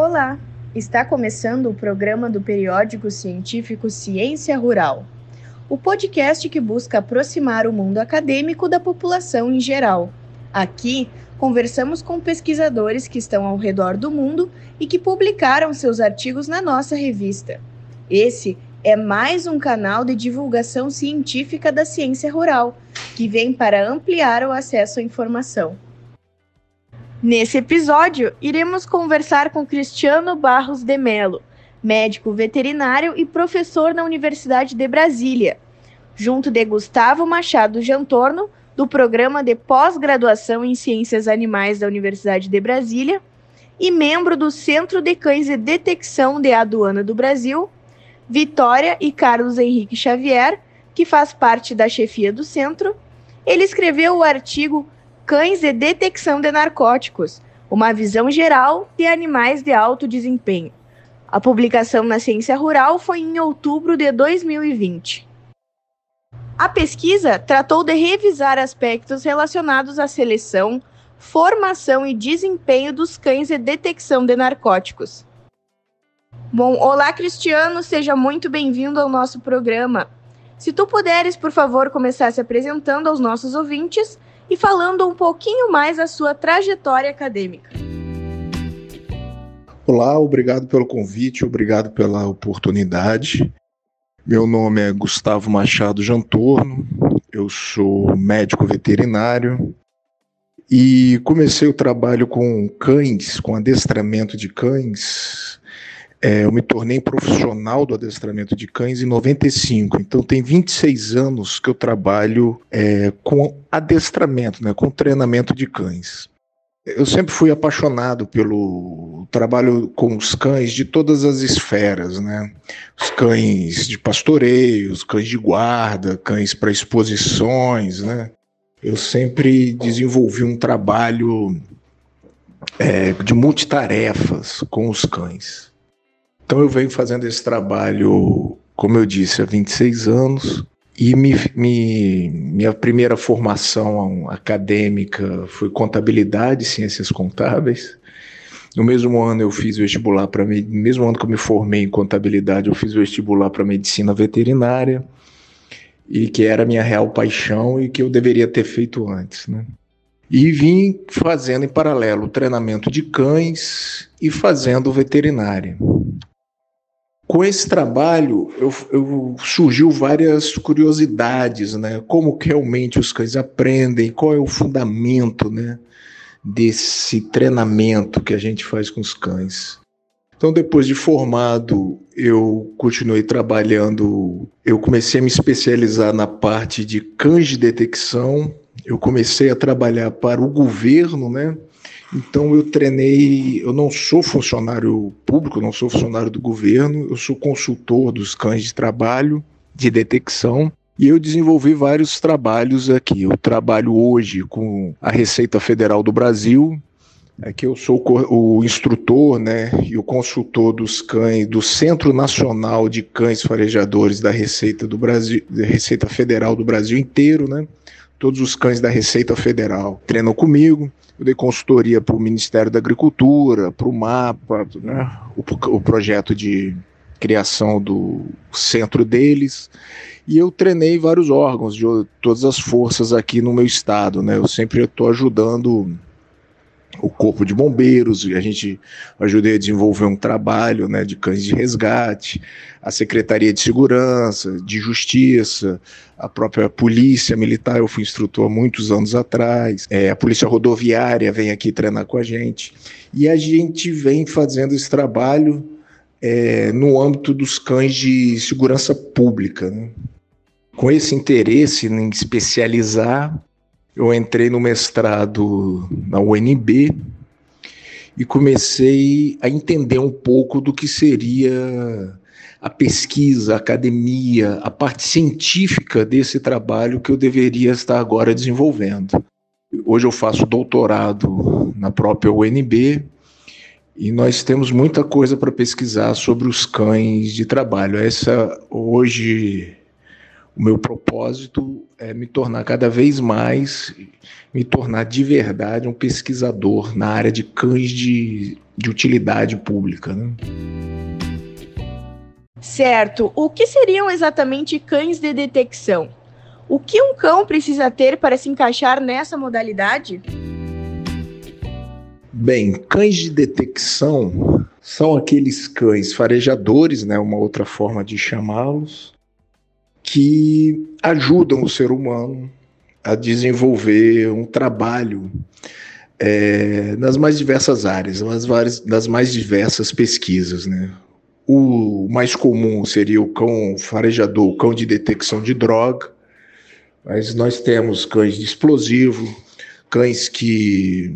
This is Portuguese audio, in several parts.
Olá! Está começando o programa do periódico científico Ciência Rural, o podcast que busca aproximar o mundo acadêmico da população em geral. Aqui, conversamos com pesquisadores que estão ao redor do mundo e que publicaram seus artigos na nossa revista. Esse é mais um canal de divulgação científica da ciência rural, que vem para ampliar o acesso à informação. Nesse episódio, iremos conversar com Cristiano Barros de Melo, médico veterinário e professor na Universidade de Brasília, junto de Gustavo Machado Jantorno, do Programa de Pós-Graduação em Ciências Animais da Universidade de Brasília, e membro do Centro de Cães de Detecção de Aduana do Brasil, Vitória e Carlos Henrique Xavier, que faz parte da chefia do centro. Ele escreveu o artigo Cães e Detecção de Narcóticos, uma visão geral de animais de alto desempenho. A publicação na Ciência Rural foi em outubro de 2020. A pesquisa tratou de revisar aspectos relacionados à seleção, formação e desempenho dos cães e detecção de narcóticos. Bom, olá Cristiano, seja muito bem-vindo ao nosso programa. Se tu puderes, por favor, começar se apresentando aos nossos ouvintes e falando um pouquinho mais da sua trajetória acadêmica. Olá, obrigado pelo convite, obrigado pela oportunidade. Meu nome é Gustavo Machado Jantorno, eu sou médico veterinário e comecei o trabalho com cães, com adestramento de cães, é, eu me tornei profissional do adestramento de cães em 95, então tem 26 anos que eu trabalho é, com adestramento, né, com treinamento de cães. Eu sempre fui apaixonado pelo trabalho com os cães de todas as esferas, né? Os cães de pastoreio, os cães de guarda, cães para exposições, né? Eu sempre desenvolvi um trabalho é, de multitarefas com os cães. Então eu venho fazendo esse trabalho, como eu disse, há 26 anos. E me, me, minha primeira formação acadêmica foi contabilidade, ciências contábeis. No mesmo ano eu fiz vestibular para mesmo ano que eu me formei em contabilidade, eu fiz vestibular para medicina veterinária e que era a minha real paixão e que eu deveria ter feito antes, né? E vim fazendo em paralelo treinamento de cães e fazendo veterinária com esse trabalho eu, eu, surgiu várias curiosidades, né? Como realmente os cães aprendem, qual é o fundamento, né? Desse treinamento que a gente faz com os cães. Então, depois de formado, eu continuei trabalhando. Eu comecei a me especializar na parte de cães de detecção. Eu comecei a trabalhar para o governo, né? Então eu treinei, eu não sou funcionário público, não sou funcionário do governo, eu sou consultor dos cães de trabalho, de detecção, e eu desenvolvi vários trabalhos aqui. Eu trabalho hoje com a Receita Federal do Brasil, é que eu sou o instrutor né, e o consultor dos cães do Centro Nacional de Cães Farejadores da Receita do Brasil, da Receita Federal do Brasil inteiro, né? Todos os cães da Receita Federal treinam comigo. Eu dei consultoria para o Ministério da Agricultura, para o MAPA, né, o, o projeto de criação do centro deles. E eu treinei vários órgãos de todas as forças aqui no meu estado. Né? Eu sempre estou ajudando o Corpo de Bombeiros, a gente ajudei a desenvolver um trabalho né, de cães de resgate, a Secretaria de Segurança, de Justiça, a própria Polícia Militar, eu fui instrutor há muitos anos atrás, é, a Polícia Rodoviária vem aqui treinar com a gente, e a gente vem fazendo esse trabalho é, no âmbito dos cães de segurança pública. Né? Com esse interesse em especializar, eu entrei no mestrado na UNB e comecei a entender um pouco do que seria a pesquisa, a academia, a parte científica desse trabalho que eu deveria estar agora desenvolvendo. Hoje eu faço doutorado na própria UNB e nós temos muita coisa para pesquisar sobre os cães de trabalho. Essa hoje o meu propósito é me tornar cada vez mais, me tornar de verdade um pesquisador na área de cães de de utilidade pública. Né? Certo. O que seriam exatamente cães de detecção? O que um cão precisa ter para se encaixar nessa modalidade? Bem, cães de detecção são aqueles cães farejadores, né, uma outra forma de chamá-los, que ajudam o ser humano a desenvolver um trabalho é, nas mais diversas áreas, nas, várias, nas mais diversas pesquisas. Né? O mais comum seria o cão farejador, o cão de detecção de droga, mas nós temos cães de explosivo, cães que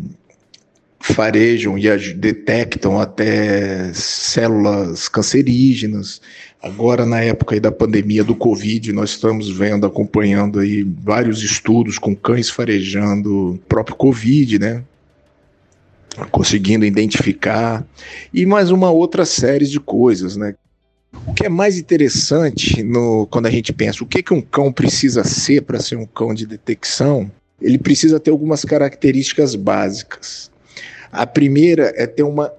farejam e detectam até células cancerígenas. Agora, na época da pandemia do Covid, nós estamos vendo, acompanhando aí vários estudos com cães farejando o próprio Covid, né? Conseguindo identificar. E mais uma outra série de coisas, né? O que é mais interessante no, quando a gente pensa o que, que um cão precisa ser para ser um cão de detecção, ele precisa ter algumas características básicas. A primeira é ter uma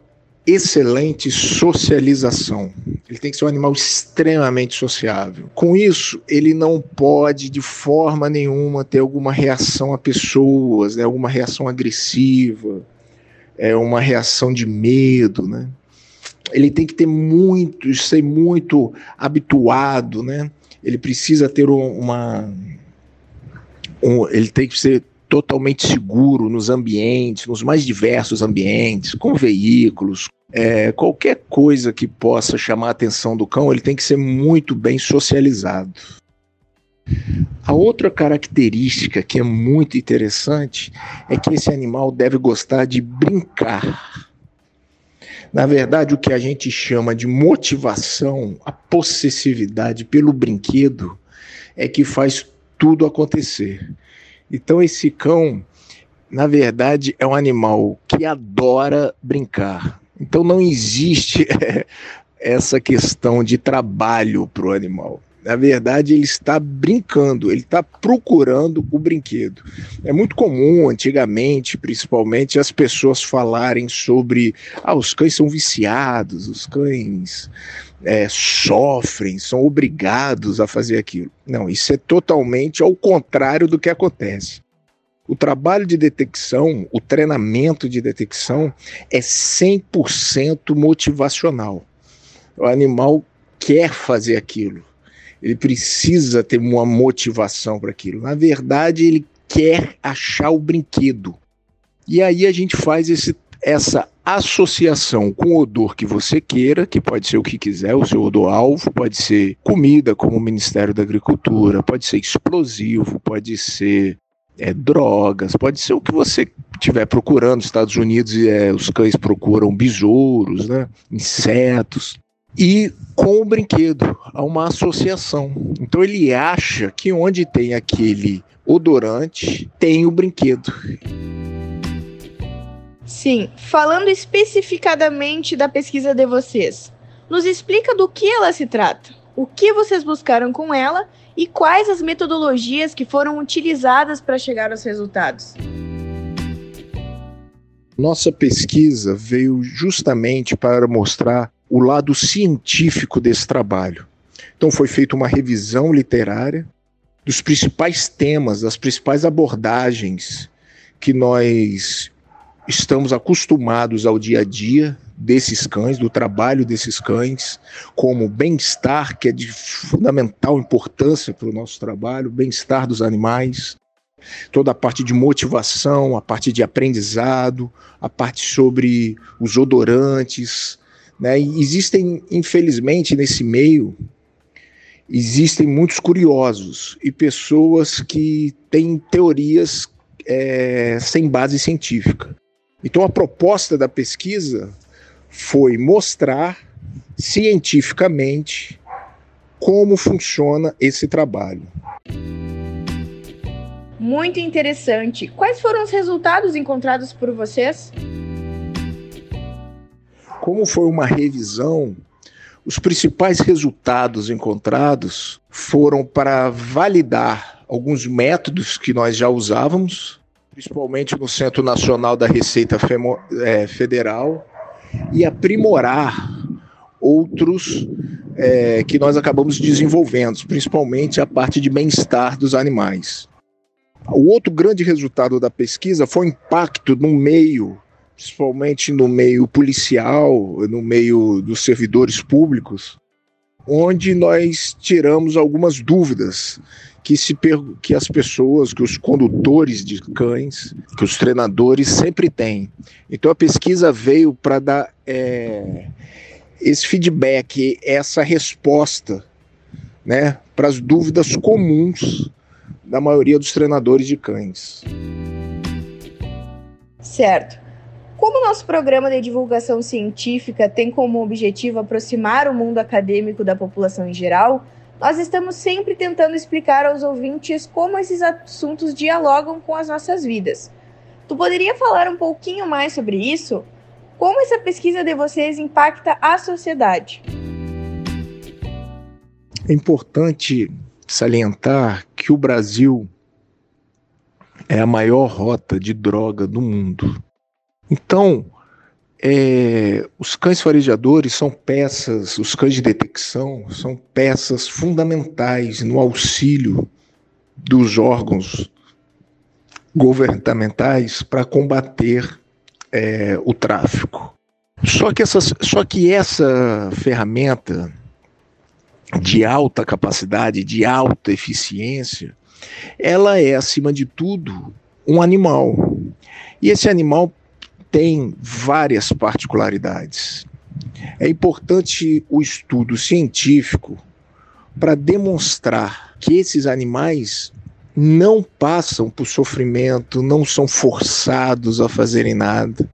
excelente socialização. Ele tem que ser um animal extremamente sociável. Com isso, ele não pode de forma nenhuma ter alguma reação a pessoas, né, alguma reação agressiva, é uma reação de medo, né? Ele tem que ter muito, ser muito habituado, né? Ele precisa ter uma um, ele tem que ser totalmente seguro nos ambientes, nos mais diversos ambientes, com veículos, é, qualquer coisa que possa chamar a atenção do cão, ele tem que ser muito bem socializado. A outra característica que é muito interessante é que esse animal deve gostar de brincar. Na verdade, o que a gente chama de motivação, a possessividade pelo brinquedo, é que faz tudo acontecer. Então, esse cão, na verdade, é um animal que adora brincar. Então, não existe essa questão de trabalho para o animal. Na verdade, ele está brincando, ele está procurando o brinquedo. É muito comum, antigamente, principalmente, as pessoas falarem sobre: ah, os cães são viciados, os cães é, sofrem, são obrigados a fazer aquilo. Não, isso é totalmente ao contrário do que acontece. O trabalho de detecção, o treinamento de detecção é 100% motivacional. O animal quer fazer aquilo. Ele precisa ter uma motivação para aquilo. Na verdade, ele quer achar o brinquedo. E aí a gente faz esse, essa associação com o odor que você queira, que pode ser o que quiser, o seu odor-alvo, pode ser comida, como o Ministério da Agricultura, pode ser explosivo, pode ser é, drogas, pode ser o que você estiver procurando. Nos Estados Unidos, é, os cães procuram besouros, né, insetos. E com o brinquedo, há uma associação. Então ele acha que onde tem aquele odorante, tem o brinquedo. Sim, falando especificadamente da pesquisa de vocês, nos explica do que ela se trata, o que vocês buscaram com ela e quais as metodologias que foram utilizadas para chegar aos resultados. Nossa pesquisa veio justamente para mostrar o lado científico desse trabalho. Então, foi feita uma revisão literária dos principais temas, das principais abordagens que nós estamos acostumados ao dia a dia desses cães, do trabalho desses cães, como bem-estar, que é de fundamental importância para o nosso trabalho, bem-estar dos animais, toda a parte de motivação, a parte de aprendizado, a parte sobre os odorantes. Né? Existem, infelizmente, nesse meio, existem muitos curiosos e pessoas que têm teorias é, sem base científica. Então, a proposta da pesquisa foi mostrar cientificamente como funciona esse trabalho. Muito interessante. Quais foram os resultados encontrados por vocês? Como foi uma revisão, os principais resultados encontrados foram para validar alguns métodos que nós já usávamos principalmente no Centro Nacional da Receita é, Federal, e aprimorar outros é, que nós acabamos desenvolvendo, principalmente a parte de bem-estar dos animais. O outro grande resultado da pesquisa foi o impacto no meio, principalmente no meio policial, no meio dos servidores públicos, onde nós tiramos algumas dúvidas que, se, que as pessoas, que os condutores de cães, que os treinadores sempre têm. Então a pesquisa veio para dar é, esse feedback, essa resposta né, para as dúvidas comuns da maioria dos treinadores de cães. Certo. Como o nosso programa de divulgação científica tem como objetivo aproximar o mundo acadêmico da população em geral, nós estamos sempre tentando explicar aos ouvintes como esses assuntos dialogam com as nossas vidas. Tu poderia falar um pouquinho mais sobre isso? Como essa pesquisa de vocês impacta a sociedade? É importante salientar que o Brasil é a maior rota de droga do mundo. Então, é, os cães farejadores são peças, os cães de detecção são peças fundamentais no auxílio dos órgãos governamentais para combater é, o tráfico. Só que, essa, só que essa ferramenta de alta capacidade, de alta eficiência, ela é, acima de tudo, um animal. E esse animal tem várias particularidades. É importante o estudo científico para demonstrar que esses animais não passam por sofrimento, não são forçados a fazerem nada.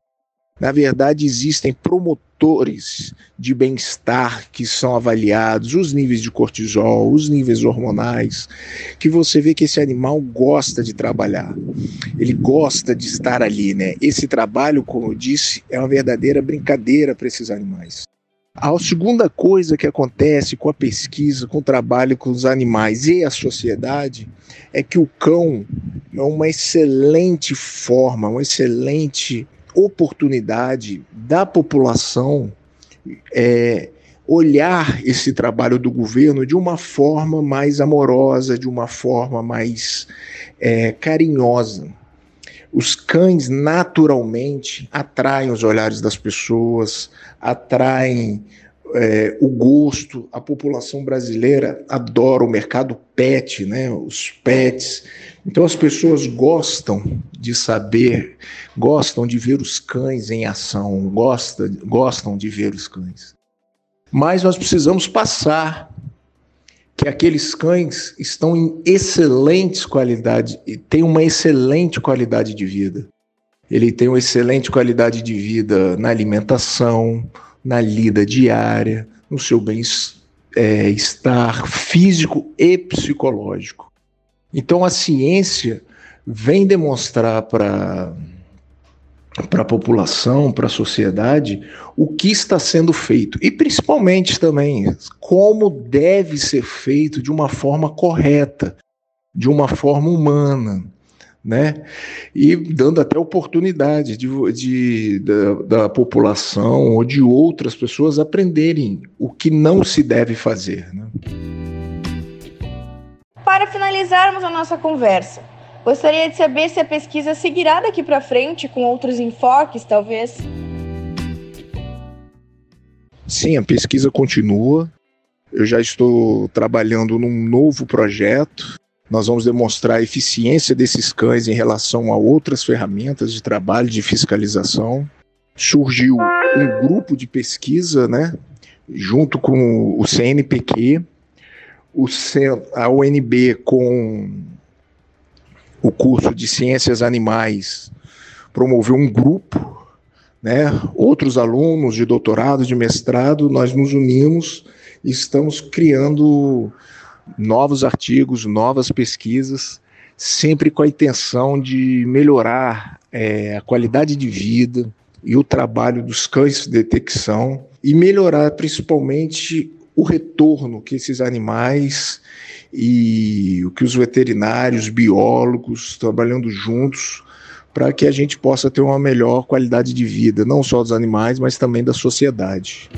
Na verdade, existem promotores de bem-estar que são avaliados, os níveis de cortisol, os níveis hormonais, que você vê que esse animal gosta de trabalhar. Ele gosta de estar ali, né? Esse trabalho, como eu disse, é uma verdadeira brincadeira para esses animais. A segunda coisa que acontece com a pesquisa, com o trabalho com os animais e a sociedade é que o cão é uma excelente forma, uma excelente oportunidade da população é, olhar esse trabalho do governo de uma forma mais amorosa, de uma forma mais é, carinhosa. Os cães naturalmente atraem os olhares das pessoas, atraem é, o gosto. A população brasileira adora o mercado pet, né? Os pets. Então as pessoas gostam de saber, gostam de ver os cães em ação, gosta, gostam de ver os cães. Mas nós precisamos passar que aqueles cães estão em excelentes qualidades e têm uma excelente qualidade de vida. Ele tem uma excelente qualidade de vida na alimentação, na lida diária, no seu bem-estar é, físico e psicológico. Então a ciência vem demonstrar para para a população, para a sociedade, o que está sendo feito e principalmente também como deve ser feito de uma forma correta, de uma forma humana né? E dando até oportunidade de, de da, da, população ou de outras pessoas aprenderem o que não se deve fazer. Né? Para finalizarmos a nossa conversa, gostaria de saber se a pesquisa seguirá daqui para frente com outros enfoques, talvez. Sim, a pesquisa continua. Eu já estou trabalhando num novo projeto nós vamos demonstrar a eficiência desses cães em relação a outras ferramentas de trabalho, de fiscalização. Surgiu um grupo de pesquisa, né, junto com o CNPq, o a UNB com o curso de Ciências Animais promoveu um grupo, né, outros alunos de doutorado, de mestrado, nós nos unimos e estamos criando novos artigos, novas pesquisas, sempre com a intenção de melhorar é, a qualidade de vida e o trabalho dos cães de detecção e melhorar principalmente o retorno que esses animais e o que os veterinários, biólogos, trabalhando juntos, para que a gente possa ter uma melhor qualidade de vida, não só dos animais, mas também da sociedade.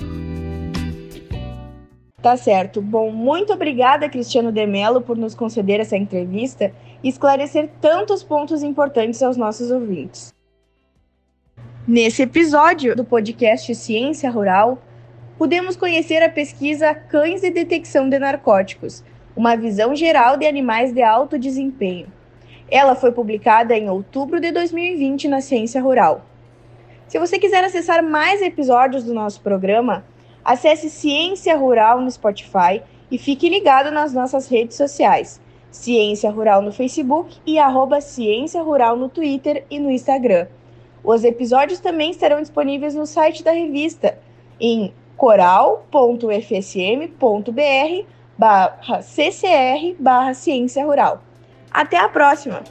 Tá certo. Bom, muito obrigada, Cristiano Demelo, por nos conceder essa entrevista e esclarecer tantos pontos importantes aos nossos ouvintes. Nesse episódio do podcast Ciência Rural, pudemos conhecer a pesquisa Cães de Detecção de Narcóticos, uma visão geral de animais de alto desempenho. Ela foi publicada em outubro de 2020 na Ciência Rural. Se você quiser acessar mais episódios do nosso programa, Acesse Ciência Rural no Spotify e fique ligado nas nossas redes sociais. Ciência Rural no Facebook e arroba Ciência Rural no Twitter e no Instagram. Os episódios também estarão disponíveis no site da revista em coral.fsm.br barra ccr barra ciência rural. Até a próxima!